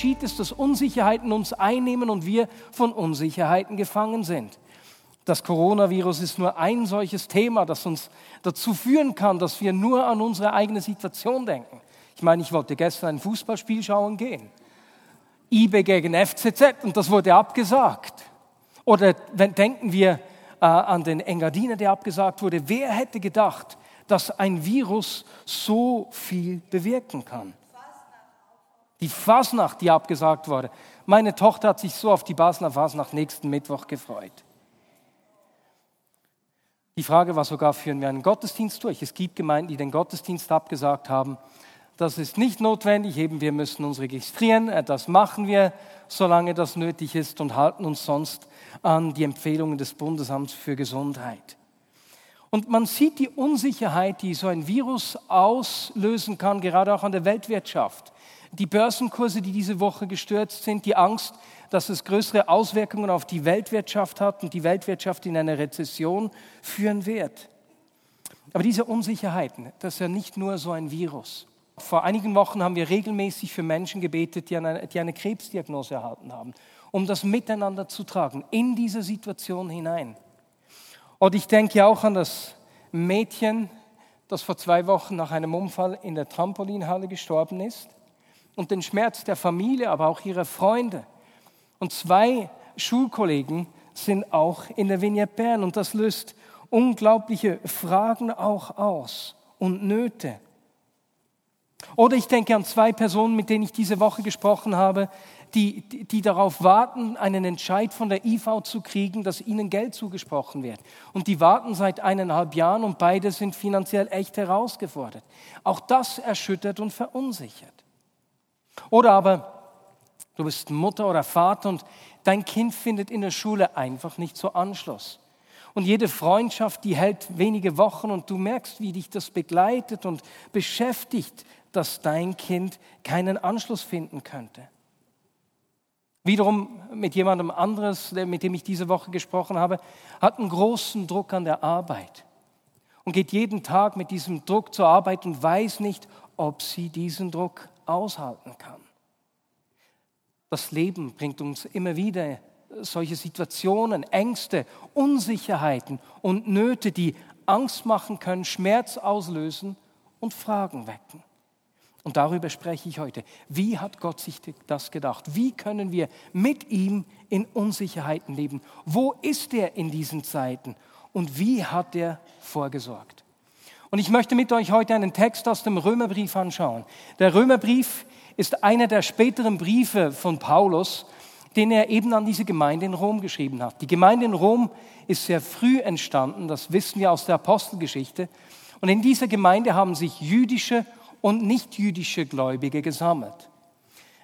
Geschieht es, dass Unsicherheiten uns einnehmen und wir von Unsicherheiten gefangen sind? Das Coronavirus ist nur ein solches Thema, das uns dazu führen kann, dass wir nur an unsere eigene Situation denken. Ich meine, ich wollte gestern ein Fußballspiel schauen gehen. IB gegen FCZ und das wurde abgesagt. Oder wenn, denken wir äh, an den Engadiner, der abgesagt wurde. Wer hätte gedacht, dass ein Virus so viel bewirken kann? Die Fasnacht, die abgesagt wurde. Meine Tochter hat sich so auf die Basler Fasnacht nächsten Mittwoch gefreut. Die Frage war sogar, führen wir einen Gottesdienst durch? Es gibt Gemeinden, die den Gottesdienst abgesagt haben. Das ist nicht notwendig, eben wir müssen uns registrieren, äh, das machen wir, solange das nötig ist und halten uns sonst an die Empfehlungen des Bundesamts für Gesundheit. Und man sieht die Unsicherheit, die so ein Virus auslösen kann, gerade auch an der Weltwirtschaft. Die Börsenkurse, die diese Woche gestürzt sind, die Angst, dass es größere Auswirkungen auf die Weltwirtschaft hat und die Weltwirtschaft in eine Rezession führen wird. Aber diese Unsicherheiten, das ist ja nicht nur so ein Virus. Vor einigen Wochen haben wir regelmäßig für Menschen gebetet, die eine, die eine Krebsdiagnose erhalten haben um das miteinander zu tragen, in diese Situation hinein. Und ich denke auch an das Mädchen, das vor zwei Wochen nach einem Unfall in der Trampolinhalle gestorben ist und den Schmerz der Familie, aber auch ihrer Freunde. Und zwei Schulkollegen sind auch in der Vignette Bern und das löst unglaubliche Fragen auch aus und Nöte. Oder ich denke an zwei Personen, mit denen ich diese Woche gesprochen habe, die, die darauf warten, einen Entscheid von der IV zu kriegen, dass ihnen Geld zugesprochen wird. Und die warten seit eineinhalb Jahren und beide sind finanziell echt herausgefordert. Auch das erschüttert und verunsichert. Oder aber du bist Mutter oder Vater und dein Kind findet in der Schule einfach nicht so Anschluss. Und jede Freundschaft, die hält wenige Wochen und du merkst, wie dich das begleitet und beschäftigt, dass dein Kind keinen Anschluss finden könnte. Wiederum mit jemandem anderes, mit dem ich diese Woche gesprochen habe, hat einen großen Druck an der Arbeit und geht jeden Tag mit diesem Druck zur Arbeit und weiß nicht, ob sie diesen Druck aushalten kann. Das Leben bringt uns immer wieder solche Situationen, Ängste, Unsicherheiten und Nöte, die Angst machen können, Schmerz auslösen und Fragen wecken. Und darüber spreche ich heute. Wie hat Gott sich das gedacht? Wie können wir mit ihm in Unsicherheiten leben? Wo ist er in diesen Zeiten? Und wie hat er vorgesorgt? Und ich möchte mit euch heute einen Text aus dem Römerbrief anschauen. Der Römerbrief ist einer der späteren Briefe von Paulus, den er eben an diese Gemeinde in Rom geschrieben hat. Die Gemeinde in Rom ist sehr früh entstanden, das wissen wir aus der Apostelgeschichte. Und in dieser Gemeinde haben sich jüdische und nichtjüdische Gläubige gesammelt.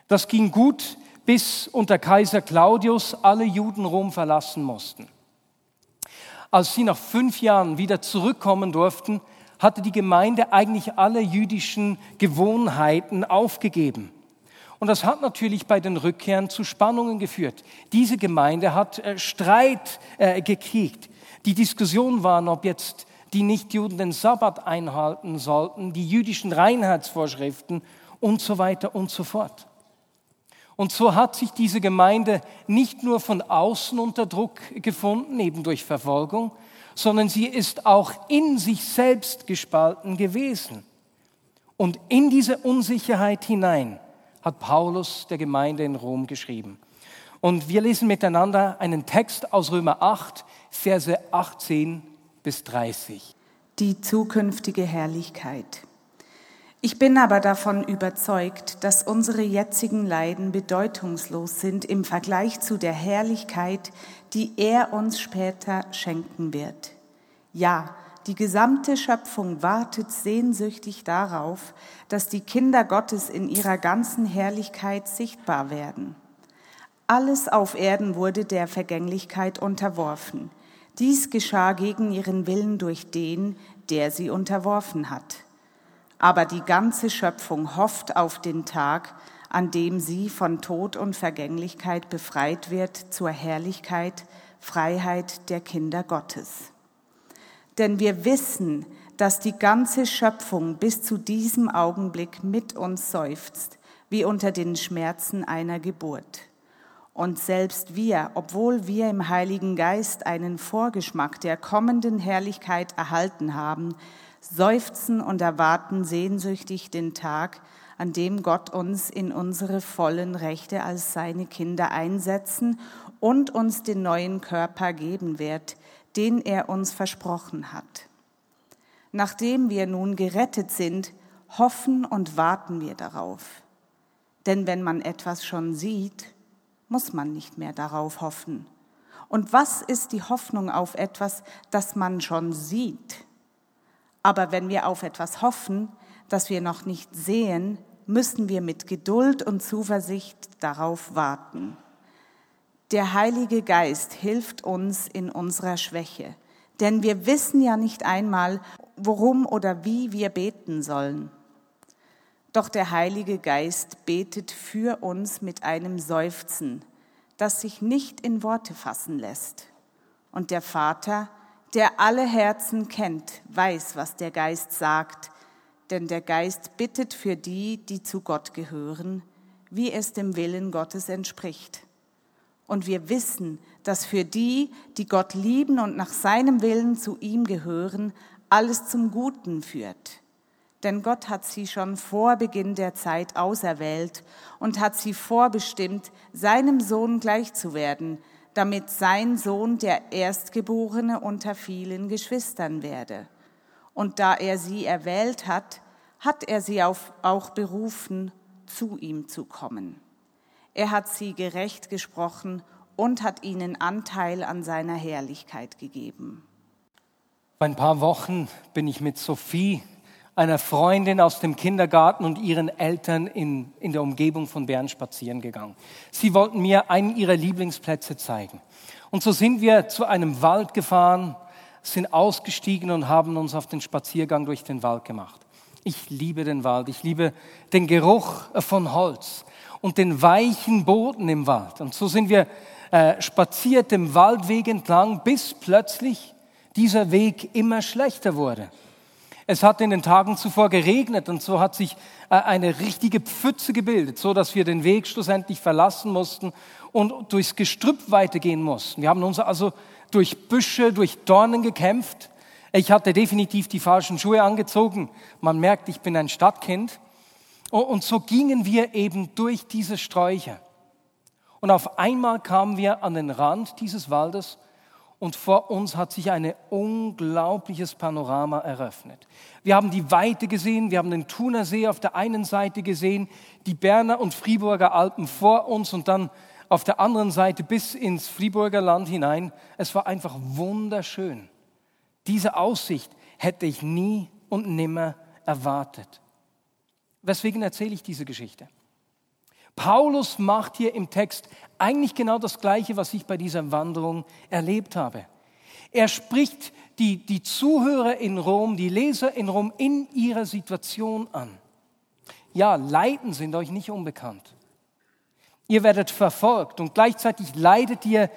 Das ging gut, bis unter Kaiser Claudius alle Juden Rom verlassen mussten. Als sie nach fünf Jahren wieder zurückkommen durften, hatte die Gemeinde eigentlich alle jüdischen Gewohnheiten aufgegeben. Und das hat natürlich bei den Rückkehren zu Spannungen geführt. Diese Gemeinde hat äh, Streit äh, gekriegt. Die Diskussion war, ob jetzt die Nichtjuden den Sabbat einhalten sollten, die jüdischen Reinheitsvorschriften und so weiter und so fort. Und so hat sich diese Gemeinde nicht nur von außen unter Druck gefunden, eben durch Verfolgung, sondern sie ist auch in sich selbst gespalten gewesen. Und in diese Unsicherheit hinein hat Paulus der Gemeinde in Rom geschrieben. Und wir lesen miteinander einen Text aus Römer 8, Verse 18 bis 30. Die zukünftige Herrlichkeit. Ich bin aber davon überzeugt, dass unsere jetzigen Leiden bedeutungslos sind im Vergleich zu der Herrlichkeit, die er uns später schenken wird. Ja, die gesamte Schöpfung wartet sehnsüchtig darauf, dass die Kinder Gottes in ihrer ganzen Herrlichkeit sichtbar werden. Alles auf Erden wurde der Vergänglichkeit unterworfen. Dies geschah gegen ihren Willen durch den, der sie unterworfen hat. Aber die ganze Schöpfung hofft auf den Tag, an dem sie von Tod und Vergänglichkeit befreit wird zur Herrlichkeit, Freiheit der Kinder Gottes. Denn wir wissen, dass die ganze Schöpfung bis zu diesem Augenblick mit uns seufzt, wie unter den Schmerzen einer Geburt. Und selbst wir, obwohl wir im Heiligen Geist einen Vorgeschmack der kommenden Herrlichkeit erhalten haben, seufzen und erwarten sehnsüchtig den Tag, an dem Gott uns in unsere vollen Rechte als seine Kinder einsetzen und uns den neuen Körper geben wird, den er uns versprochen hat. Nachdem wir nun gerettet sind, hoffen und warten wir darauf. Denn wenn man etwas schon sieht, muss man nicht mehr darauf hoffen. Und was ist die Hoffnung auf etwas, das man schon sieht? Aber wenn wir auf etwas hoffen, das wir noch nicht sehen, müssen wir mit Geduld und Zuversicht darauf warten. Der Heilige Geist hilft uns in unserer Schwäche, denn wir wissen ja nicht einmal, worum oder wie wir beten sollen. Doch der Heilige Geist betet für uns mit einem Seufzen, das sich nicht in Worte fassen lässt. Und der Vater, der alle Herzen kennt, weiß, was der Geist sagt, denn der Geist bittet für die, die zu Gott gehören, wie es dem Willen Gottes entspricht. Und wir wissen, dass für die, die Gott lieben und nach seinem Willen zu ihm gehören, alles zum Guten führt. Denn Gott hat sie schon vor Beginn der Zeit auserwählt und hat sie vorbestimmt, seinem Sohn gleich zu werden, damit sein Sohn der Erstgeborene unter vielen Geschwistern werde. Und da er sie erwählt hat, hat er sie auch berufen, zu ihm zu kommen. Er hat sie gerecht gesprochen und hat ihnen Anteil an seiner Herrlichkeit gegeben. Vor ein paar Wochen bin ich mit Sophie, einer Freundin aus dem Kindergarten und ihren Eltern in, in der Umgebung von Bern spazieren gegangen. Sie wollten mir einen ihrer Lieblingsplätze zeigen. Und so sind wir zu einem Wald gefahren, sind ausgestiegen und haben uns auf den Spaziergang durch den Wald gemacht. Ich liebe den Wald, ich liebe den Geruch von Holz und den weichen Boden im Wald. Und so sind wir äh, spaziert dem Waldweg entlang, bis plötzlich dieser Weg immer schlechter wurde. Es hat in den Tagen zuvor geregnet und so hat sich äh, eine richtige Pfütze gebildet, so dass wir den Weg schlussendlich verlassen mussten und durchs Gestrüpp weitergehen mussten. Wir haben uns also durch Büsche, durch Dornen gekämpft. Ich hatte definitiv die falschen Schuhe angezogen. Man merkt, ich bin ein Stadtkind. Und so gingen wir eben durch diese Sträucher. Und auf einmal kamen wir an den Rand dieses Waldes und vor uns hat sich ein unglaubliches Panorama eröffnet. Wir haben die Weite gesehen, wir haben den Thunersee auf der einen Seite gesehen, die Berner und Friburger Alpen vor uns und dann auf der anderen Seite bis ins Friburger Land hinein. Es war einfach wunderschön. Diese Aussicht hätte ich nie und nimmer erwartet. Weswegen erzähle ich diese Geschichte? Paulus macht hier im Text eigentlich genau das Gleiche, was ich bei dieser Wanderung erlebt habe. Er spricht die, die Zuhörer in Rom, die Leser in Rom in ihrer Situation an. Ja, Leiden sind euch nicht unbekannt. Ihr werdet verfolgt und gleichzeitig leidet ihr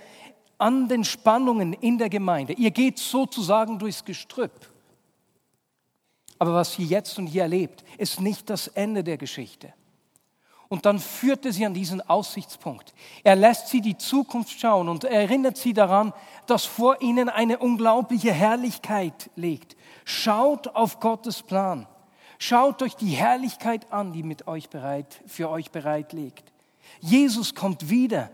an den Spannungen in der Gemeinde. Ihr geht sozusagen durchs Gestrüpp. Aber was ihr jetzt und hier erlebt, ist nicht das Ende der Geschichte. Und dann führt er sie an diesen Aussichtspunkt. Er lässt sie die Zukunft schauen und erinnert sie daran, dass vor ihnen eine unglaubliche Herrlichkeit liegt. Schaut auf Gottes Plan. Schaut euch die Herrlichkeit an, die mit euch bereit, für euch bereit liegt. Jesus kommt wieder.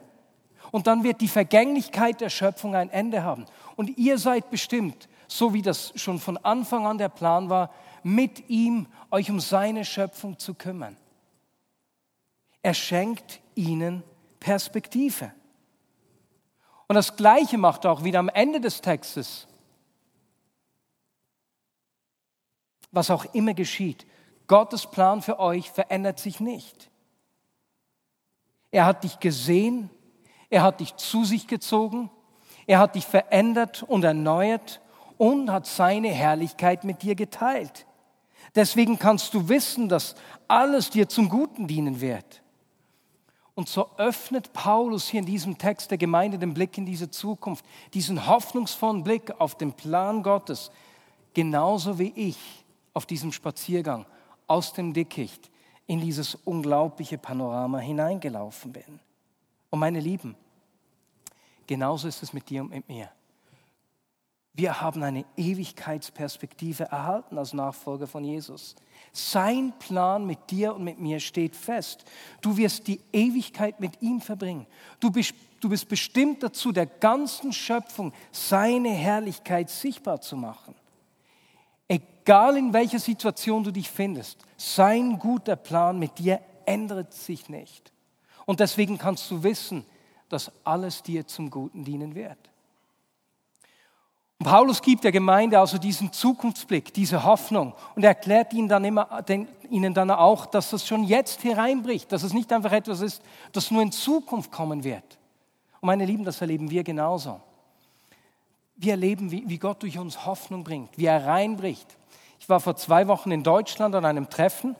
Und dann wird die Vergänglichkeit der Schöpfung ein Ende haben. Und ihr seid bestimmt, so wie das schon von Anfang an der Plan war, mit ihm euch um seine Schöpfung zu kümmern. Er schenkt ihnen Perspektive. Und das Gleiche macht er auch wieder am Ende des Textes. was auch immer geschieht, Gottes Plan für euch verändert sich nicht. Er hat dich gesehen, er hat dich zu sich gezogen, er hat dich verändert und erneuert und hat seine Herrlichkeit mit dir geteilt. Deswegen kannst du wissen, dass alles dir zum Guten dienen wird. Und so öffnet Paulus hier in diesem Text der Gemeinde den Blick in diese Zukunft, diesen hoffnungsvollen Blick auf den Plan Gottes, genauso wie ich auf diesem Spaziergang aus dem Dickicht in dieses unglaubliche Panorama hineingelaufen bin. Und meine Lieben, genauso ist es mit dir und mit mir. Wir haben eine Ewigkeitsperspektive erhalten als Nachfolger von Jesus. Sein Plan mit dir und mit mir steht fest. Du wirst die Ewigkeit mit ihm verbringen. Du bist, du bist bestimmt dazu, der ganzen Schöpfung seine Herrlichkeit sichtbar zu machen. Egal in welcher Situation du dich findest, sein guter Plan mit dir ändert sich nicht. Und deswegen kannst du wissen, dass alles dir zum Guten dienen wird. Und Paulus gibt der Gemeinde also diesen Zukunftsblick, diese Hoffnung und erklärt ihnen dann, immer, den, ihnen dann auch, dass das schon jetzt hereinbricht, dass es nicht einfach etwas ist, das nur in Zukunft kommen wird. Und meine Lieben, das erleben wir genauso. Wir erleben, wie, wie Gott durch uns Hoffnung bringt, wie er reinbricht. Ich war vor zwei Wochen in Deutschland an einem Treffen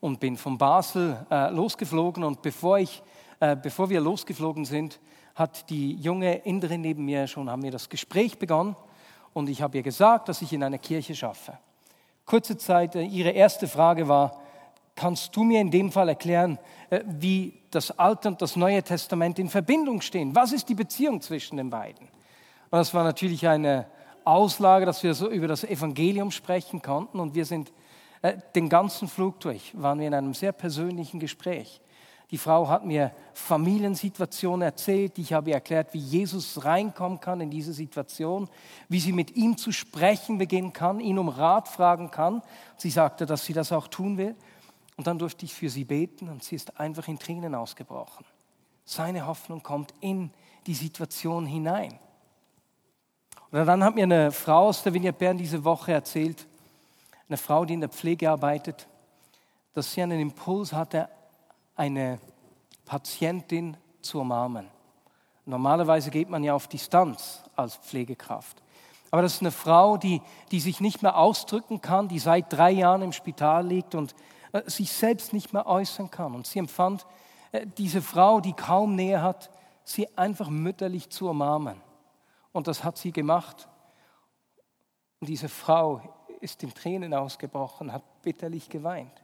und bin von Basel äh, losgeflogen und bevor, ich, äh, bevor wir losgeflogen sind, hat die junge Inderin neben mir schon, haben wir das Gespräch begonnen und ich habe ihr gesagt, dass ich in einer Kirche schaffe. Kurze Zeit, äh, ihre erste Frage war, kannst du mir in dem Fall erklären, äh, wie das Alte und das Neue Testament in Verbindung stehen? Was ist die Beziehung zwischen den beiden? Und das war natürlich eine Auslage, dass wir so über das Evangelium sprechen konnten und wir sind äh, den ganzen Flug durch, waren wir in einem sehr persönlichen Gespräch. Die Frau hat mir Familiensituationen erzählt. Ich habe ihr erklärt, wie Jesus reinkommen kann in diese Situation, wie sie mit ihm zu sprechen beginnen kann, ihn um Rat fragen kann. Sie sagte, dass sie das auch tun will. Und dann durfte ich für sie beten und sie ist einfach in Tränen ausgebrochen. Seine Hoffnung kommt in die Situation hinein. Und dann hat mir eine Frau aus der Vignette Bern diese Woche erzählt, eine Frau, die in der Pflege arbeitet, dass sie einen Impuls hatte, eine Patientin zu umarmen. Normalerweise geht man ja auf Distanz als Pflegekraft. Aber das ist eine Frau, die, die sich nicht mehr ausdrücken kann, die seit drei Jahren im Spital liegt und äh, sich selbst nicht mehr äußern kann. Und sie empfand, äh, diese Frau, die kaum Nähe hat, sie einfach mütterlich zu umarmen. Und das hat sie gemacht. Und diese Frau ist in Tränen ausgebrochen, hat bitterlich geweint.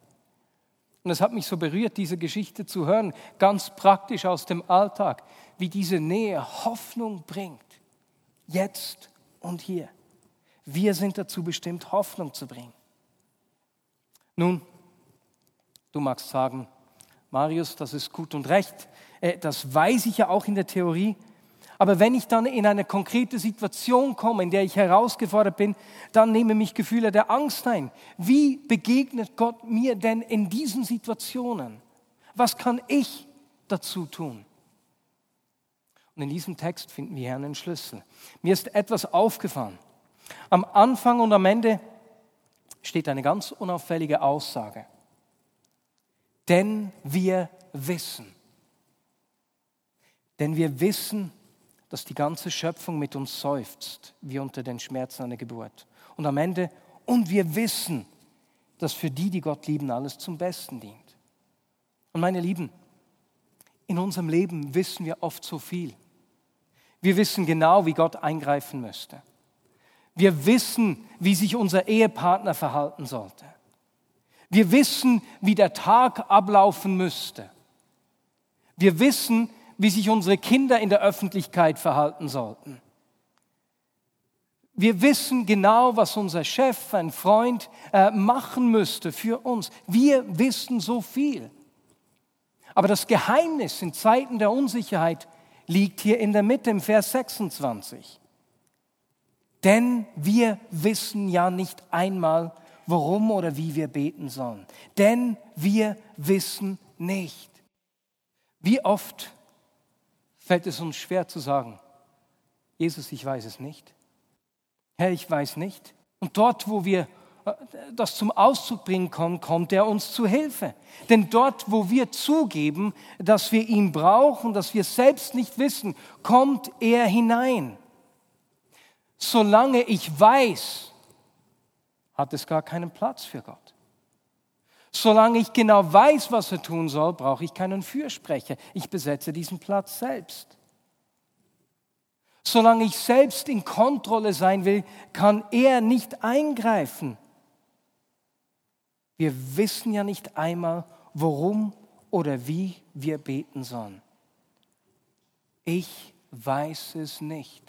Und es hat mich so berührt, diese Geschichte zu hören, ganz praktisch aus dem Alltag, wie diese Nähe Hoffnung bringt, jetzt und hier. Wir sind dazu bestimmt, Hoffnung zu bringen. Nun, du magst sagen, Marius, das ist gut und recht, äh, das weiß ich ja auch in der Theorie, aber wenn ich dann in eine konkrete Situation komme, in der ich herausgefordert bin, dann nehmen mich Gefühle der Angst ein. Wie begegnet Gott mir denn in diesen Situationen? Was kann ich dazu tun? Und in diesem Text finden wir hier einen Schlüssel. Mir ist etwas aufgefallen. Am Anfang und am Ende steht eine ganz unauffällige Aussage. Denn wir wissen. Denn wir wissen, dass die ganze Schöpfung mit uns seufzt, wie unter den Schmerzen einer Geburt. Und am Ende, und wir wissen, dass für die, die Gott lieben, alles zum Besten dient. Und meine Lieben, in unserem Leben wissen wir oft so viel. Wir wissen genau, wie Gott eingreifen müsste. Wir wissen, wie sich unser Ehepartner verhalten sollte. Wir wissen, wie der Tag ablaufen müsste. Wir wissen, wie sich unsere Kinder in der Öffentlichkeit verhalten sollten. Wir wissen genau, was unser Chef, ein Freund äh, machen müsste für uns. Wir wissen so viel. Aber das Geheimnis in Zeiten der Unsicherheit liegt hier in der Mitte im Vers 26. Denn wir wissen ja nicht einmal, warum oder wie wir beten sollen. Denn wir wissen nicht. Wie oft fällt es uns schwer zu sagen, Jesus, ich weiß es nicht. Herr, ich weiß nicht. Und dort, wo wir äh, das zum Ausdruck bringen kann, kommt er uns zu Hilfe. Denn dort, wo wir zugeben, dass wir ihn brauchen, dass wir selbst nicht wissen, kommt er hinein. Solange ich weiß, hat es gar keinen Platz für Gott. Solange ich genau weiß, was er tun soll, brauche ich keinen Fürsprecher. Ich besetze diesen Platz selbst. Solange ich selbst in Kontrolle sein will, kann er nicht eingreifen. Wir wissen ja nicht einmal, worum oder wie wir beten sollen. Ich weiß es nicht.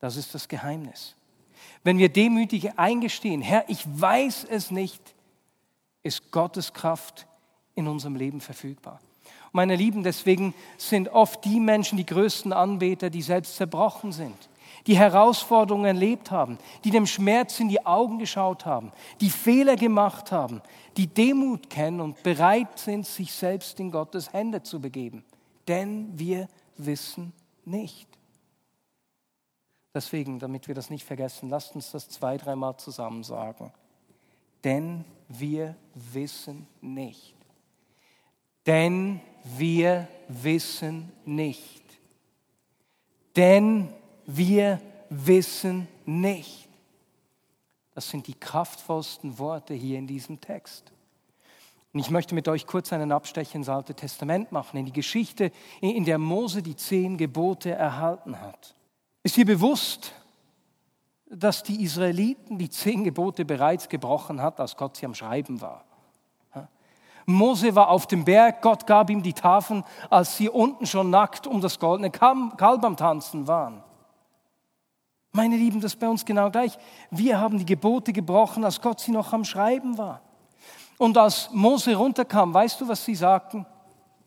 Das ist das Geheimnis. Wenn wir demütig eingestehen, Herr, ich weiß es nicht, ist Gottes Kraft in unserem Leben verfügbar. Meine Lieben, deswegen sind oft die Menschen die größten Anbeter, die selbst zerbrochen sind, die Herausforderungen erlebt haben, die dem Schmerz in die Augen geschaut haben, die Fehler gemacht haben, die Demut kennen und bereit sind, sich selbst in Gottes Hände zu begeben. Denn wir wissen nicht. Deswegen, damit wir das nicht vergessen, lasst uns das zwei, dreimal zusammen sagen. Denn wir wissen nicht. Denn wir wissen nicht. Denn wir wissen nicht. Das sind die kraftvollsten Worte hier in diesem Text. Und ich möchte mit euch kurz einen Abstecher ins Alte Testament machen, in die Geschichte, in der Mose die zehn Gebote erhalten hat. Ist dir bewusst, dass die Israeliten die zehn Gebote bereits gebrochen hat, als Gott sie am Schreiben war? Mose war auf dem Berg, Gott gab ihm die Tafeln, als sie unten schon nackt um das goldene Kalb am Tanzen waren. Meine Lieben, das ist bei uns genau gleich. Wir haben die Gebote gebrochen, als Gott sie noch am Schreiben war. Und als Mose runterkam, weißt du, was sie sagten?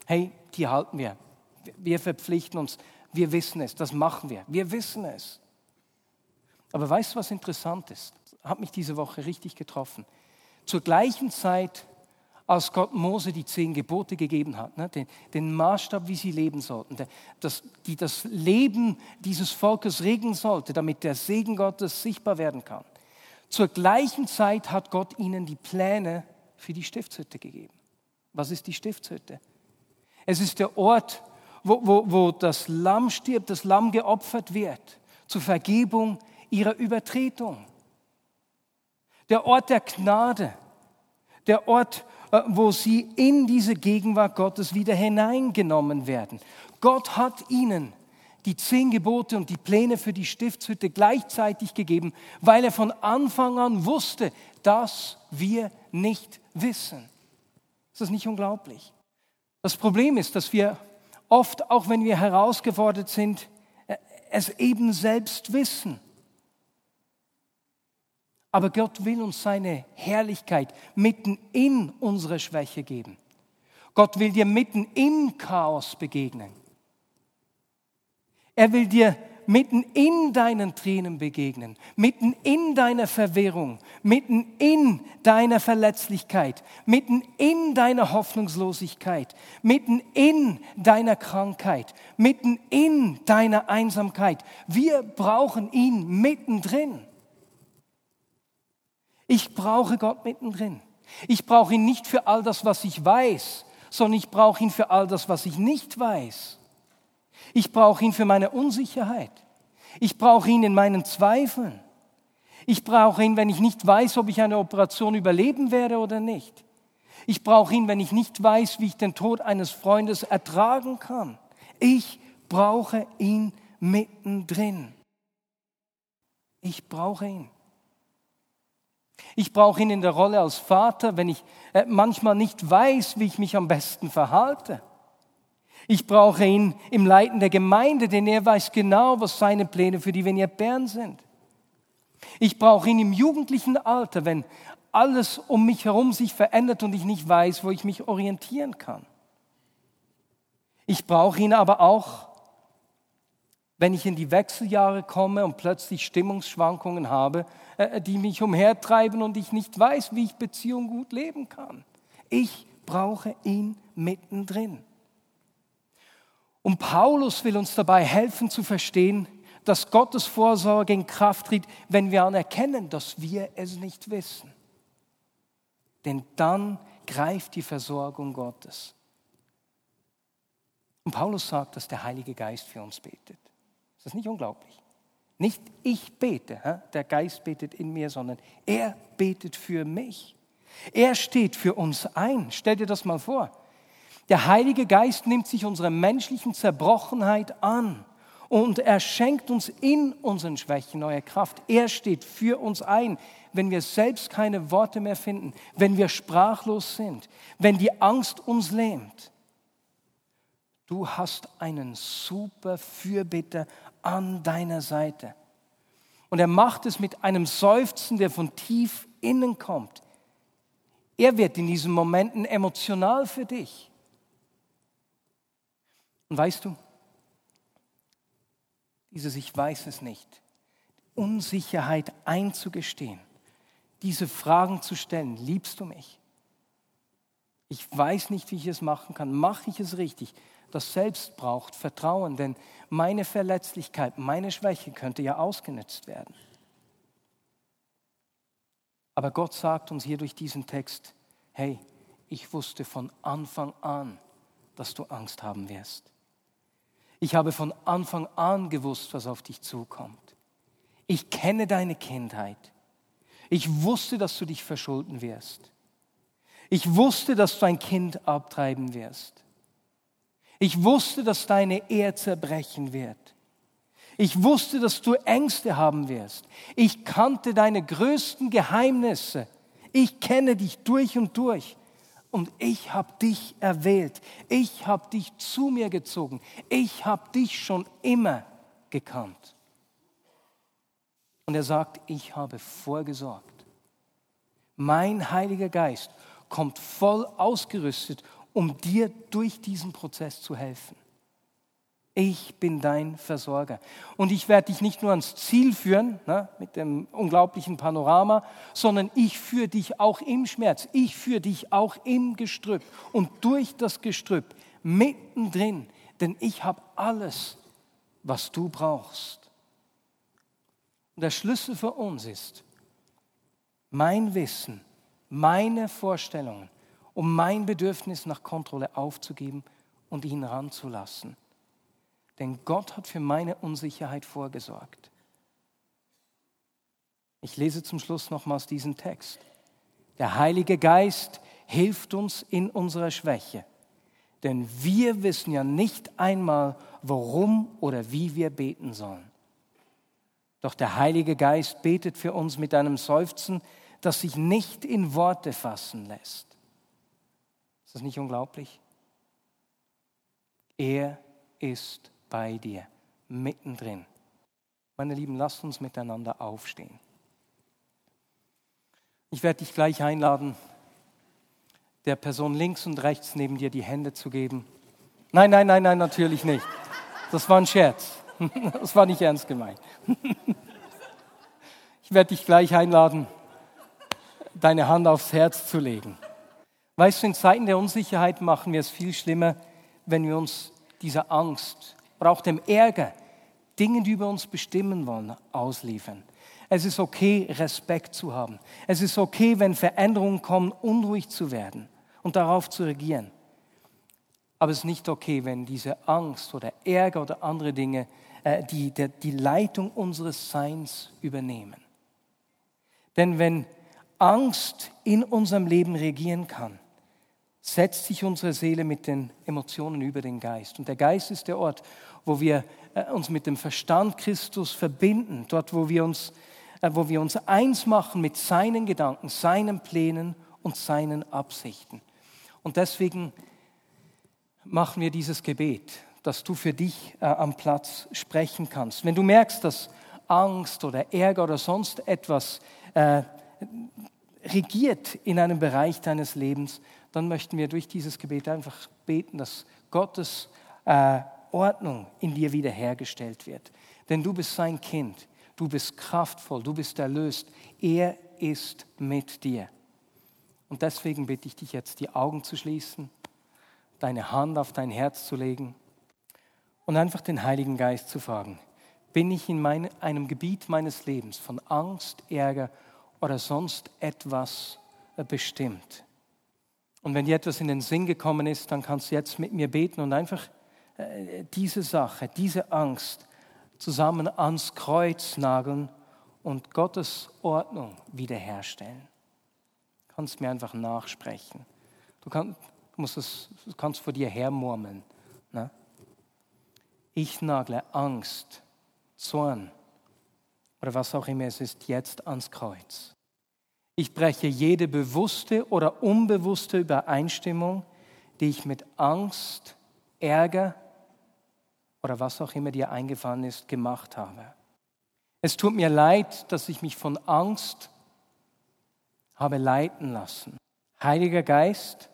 Hey, die halten wir. Wir verpflichten uns. Wir wissen es. Das machen wir. Wir wissen es. Aber weißt du, was interessant ist? Hat mich diese Woche richtig getroffen. Zur gleichen Zeit als Gott Mose die zehn Gebote gegeben hat, ne, den, den, Maßstab, wie sie leben sollten, das, die das Leben dieses Volkes regeln sollte, damit der Segen Gottes sichtbar werden kann. Zur gleichen Zeit hat Gott ihnen die Pläne für die Stiftshütte gegeben. Was ist die Stiftshütte? Es ist der Ort, wo, wo, wo das Lamm stirbt, das Lamm geopfert wird zur Vergebung ihrer Übertretung. Der Ort der Gnade, der Ort, äh, wo sie in diese Gegenwart Gottes wieder hineingenommen werden. Gott hat ihnen die zehn Gebote und die Pläne für die Stiftshütte gleichzeitig gegeben, weil er von Anfang an wusste, dass wir nicht wissen. Ist das nicht unglaublich? Das Problem ist, dass wir oft, auch wenn wir herausgefordert sind, äh, es eben selbst wissen. Aber Gott will uns seine Herrlichkeit mitten in unsere Schwäche geben. Gott will dir mitten im Chaos begegnen. Er will dir mitten in deinen Tränen begegnen, mitten in deiner Verwirrung, mitten in deiner Verletzlichkeit, mitten in deiner Hoffnungslosigkeit, mitten in deiner Krankheit, mitten in deiner Einsamkeit. Wir brauchen ihn mittendrin. Ich brauche Gott mittendrin. Ich brauche ihn nicht für all das, was ich weiß, sondern ich brauche ihn für all das, was ich nicht weiß. Ich brauche ihn für meine Unsicherheit. Ich brauche ihn in meinen Zweifeln. Ich brauche ihn, wenn ich nicht weiß, ob ich eine Operation überleben werde oder nicht. Ich brauche ihn, wenn ich nicht weiß, wie ich den Tod eines Freundes ertragen kann. Ich brauche ihn mittendrin. Ich brauche ihn. Ich brauche ihn in der Rolle als Vater, wenn ich äh, manchmal nicht weiß, wie ich mich am besten verhalte. Ich brauche ihn im Leiten der Gemeinde, denn er weiß genau, was seine Pläne für die Vignette Bern sind. Ich brauche ihn im jugendlichen Alter, wenn alles um mich herum sich verändert und ich nicht weiß, wo ich mich orientieren kann. Ich brauche ihn aber auch wenn ich in die Wechseljahre komme und plötzlich Stimmungsschwankungen habe, äh, die mich umhertreiben und ich nicht weiß, wie ich Beziehung gut leben kann. Ich brauche ihn mittendrin. Und Paulus will uns dabei helfen zu verstehen, dass Gottes Vorsorge in Kraft tritt, wenn wir anerkennen, dass wir es nicht wissen. Denn dann greift die Versorgung Gottes. Und Paulus sagt, dass der Heilige Geist für uns betet. Ist das nicht unglaublich? Nicht ich bete, der Geist betet in mir, sondern er betet für mich. Er steht für uns ein. Stell dir das mal vor. Der Heilige Geist nimmt sich unserer menschlichen Zerbrochenheit an und er schenkt uns in unseren Schwächen neue Kraft. Er steht für uns ein, wenn wir selbst keine Worte mehr finden, wenn wir sprachlos sind, wenn die Angst uns lähmt. Du hast einen super Fürbitter an deiner Seite. Und er macht es mit einem Seufzen, der von tief innen kommt. Er wird in diesen Momenten emotional für dich. Und weißt du, dieses Ich weiß es nicht, Unsicherheit einzugestehen, diese Fragen zu stellen, liebst du mich? Ich weiß nicht, wie ich es machen kann. Mache ich es richtig? Das Selbst braucht Vertrauen, denn meine Verletzlichkeit, meine Schwäche könnte ja ausgenutzt werden. Aber Gott sagt uns hier durch diesen Text, hey, ich wusste von Anfang an, dass du Angst haben wirst. Ich habe von Anfang an gewusst, was auf dich zukommt. Ich kenne deine Kindheit. Ich wusste, dass du dich verschulden wirst. Ich wusste, dass du ein Kind abtreiben wirst. Ich wusste, dass deine Ehe zerbrechen wird. Ich wusste, dass du Ängste haben wirst. Ich kannte deine größten Geheimnisse. Ich kenne dich durch und durch und ich habe dich erwählt. Ich habe dich zu mir gezogen. Ich habe dich schon immer gekannt. Und er sagt, ich habe vorgesorgt. Mein Heiliger Geist kommt voll ausgerüstet, um dir durch diesen Prozess zu helfen. Ich bin dein Versorger. Und ich werde dich nicht nur ans Ziel führen, ne, mit dem unglaublichen Panorama, sondern ich führe dich auch im Schmerz. Ich führe dich auch im Gestrüpp und durch das Gestrüpp mittendrin. Denn ich habe alles, was du brauchst. Und der Schlüssel für uns ist mein Wissen, meine Vorstellungen, um mein Bedürfnis nach Kontrolle aufzugeben und ihn ranzulassen. Denn Gott hat für meine Unsicherheit vorgesorgt. Ich lese zum Schluss nochmals diesen Text. Der Heilige Geist hilft uns in unserer Schwäche. Denn wir wissen ja nicht einmal, warum oder wie wir beten sollen. Doch der Heilige Geist betet für uns mit einem Seufzen, das sich nicht in Worte fassen lässt. Ist das nicht unglaublich? Er ist bei dir, mittendrin. Meine Lieben, lasst uns miteinander aufstehen. Ich werde dich gleich einladen, der Person links und rechts neben dir die Hände zu geben. Nein, nein, nein, nein, natürlich nicht. Das war ein Scherz. Das war nicht ernst gemeint. Ich werde dich gleich einladen, deine Hand aufs Herz zu legen. Weißt du, in Zeiten der Unsicherheit machen wir es viel schlimmer, wenn wir uns dieser Angst oder auch dem Ärger, Dinge, die über uns bestimmen wollen, ausliefern. Es ist okay, Respekt zu haben. Es ist okay, wenn Veränderungen kommen, unruhig zu werden und darauf zu regieren. Aber es ist nicht okay, wenn diese Angst oder Ärger oder andere Dinge äh, die, der, die Leitung unseres Seins übernehmen. Denn wenn Angst in unserem Leben regieren kann, setzt sich unsere Seele mit den Emotionen über den Geist. Und der Geist ist der Ort, wo wir äh, uns mit dem Verstand Christus verbinden, dort, wo wir uns, äh, wo wir uns eins machen mit seinen Gedanken, seinen Plänen und seinen Absichten. Und deswegen machen wir dieses Gebet, dass du für dich äh, am Platz sprechen kannst. Wenn du merkst, dass Angst oder Ärger oder sonst etwas regiert in einem Bereich deines Lebens, dann möchten wir durch dieses Gebet einfach beten, dass Gottes äh, Ordnung in dir wiederhergestellt wird. Denn du bist sein Kind, du bist kraftvoll, du bist erlöst. Er ist mit dir. Und deswegen bitte ich dich jetzt, die Augen zu schließen, deine Hand auf dein Herz zu legen und einfach den Heiligen Geist zu fragen. Bin ich in meine, einem Gebiet meines Lebens von Angst, Ärger oder sonst etwas äh, bestimmt? Und wenn dir etwas in den Sinn gekommen ist, dann kannst du jetzt mit mir beten und einfach äh, diese Sache, diese Angst zusammen ans Kreuz nageln und Gottes Ordnung wiederherstellen. Du kannst mir einfach nachsprechen. Du, kann, du musst es, du kannst vor dir hermurmeln. Ne? Ich nagle Angst, Zorn oder was auch immer es ist, jetzt ans Kreuz. Ich breche jede bewusste oder unbewusste Übereinstimmung, die ich mit Angst, Ärger oder was auch immer dir eingefallen ist, gemacht habe. Es tut mir leid, dass ich mich von Angst habe leiten lassen. Heiliger Geist,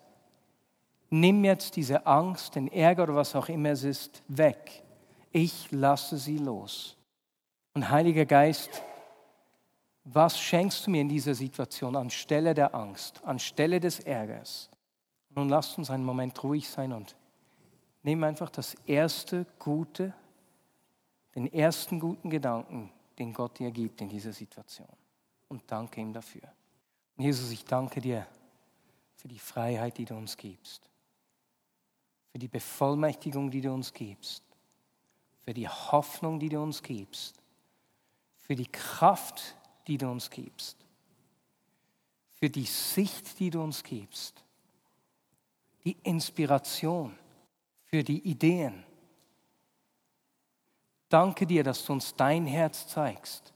nimm jetzt diese Angst, den Ärger oder was auch immer es ist, weg. Ich lasse sie los. Und Heiliger Geist, was schenkst du mir in dieser Situation anstelle der Angst, anstelle des Ärgers? Nun lasst uns einen Moment ruhig sein und nimm einfach das erste Gute, den ersten guten Gedanken, den Gott dir gibt in dieser Situation. Und danke ihm dafür. Und Jesus, ich danke dir für die Freiheit, die du uns gibst, für die Bevollmächtigung, die du uns gibst, für die Hoffnung, die du uns gibst, für die Kraft, die du uns gibst, für die Sicht, die du uns gibst, die Inspiration, für die Ideen, Danke dir, dass du uns dein Herz zeigst.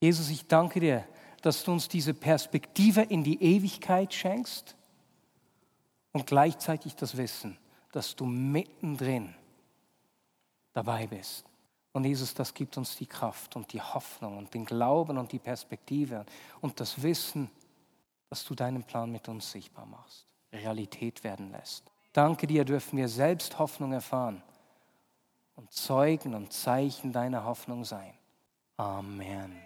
Jesus, ich danke dir, dass du uns diese Perspektive in die Ewigkeit schenkst und gleichzeitig das Wissen, dass du mittendrin dabei bist. Und Jesus, das gibt uns die Kraft und die Hoffnung und den Glauben und die Perspektive und das Wissen, dass du deinen Plan mit uns sichtbar machst, Realität werden lässt. Danke dir, dürfen wir selbst Hoffnung erfahren und Zeugen und Zeichen deiner Hoffnung sein. Amen.